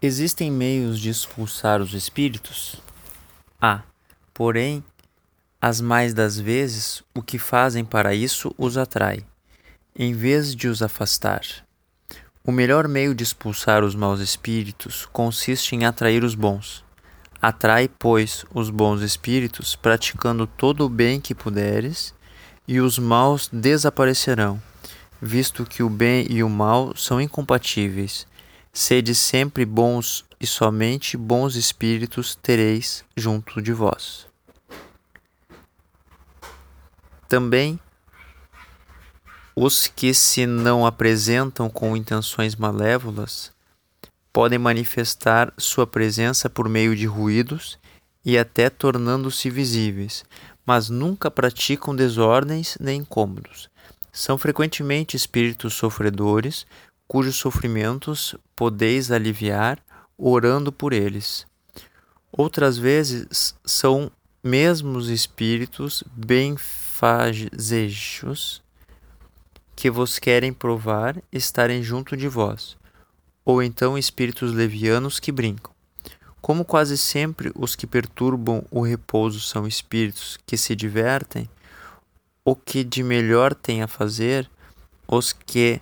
Existem meios de expulsar os espíritos? Há, porém, as mais das vezes, o que fazem para isso os atrai, em vez de os afastar. O melhor meio de expulsar os maus espíritos consiste em atrair os bons. Atrai, pois, os bons espíritos, praticando todo o bem que puderes, e os maus desaparecerão, visto que o bem e o mal são incompatíveis Sede sempre bons e somente bons espíritos tereis junto de vós. Também os que se não apresentam com intenções malévolas podem manifestar sua presença por meio de ruídos e até tornando-se visíveis, mas nunca praticam desordens nem incômodos. São frequentemente espíritos sofredores, cujos sofrimentos podeis aliviar orando por eles. Outras vezes são mesmos espíritos benfazejos que vos querem provar estarem junto de vós, ou então espíritos levianos que brincam. Como quase sempre os que perturbam o repouso são espíritos que se divertem, o que de melhor têm a fazer, os que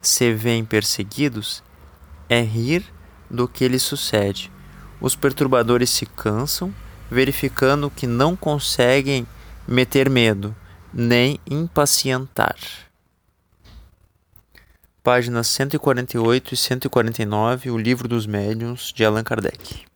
se veem perseguidos é rir do que lhes sucede. Os perturbadores se cansam, verificando que não conseguem meter medo, nem impacientar. Páginas 148 e 149, O Livro dos Médiuns, de Allan Kardec.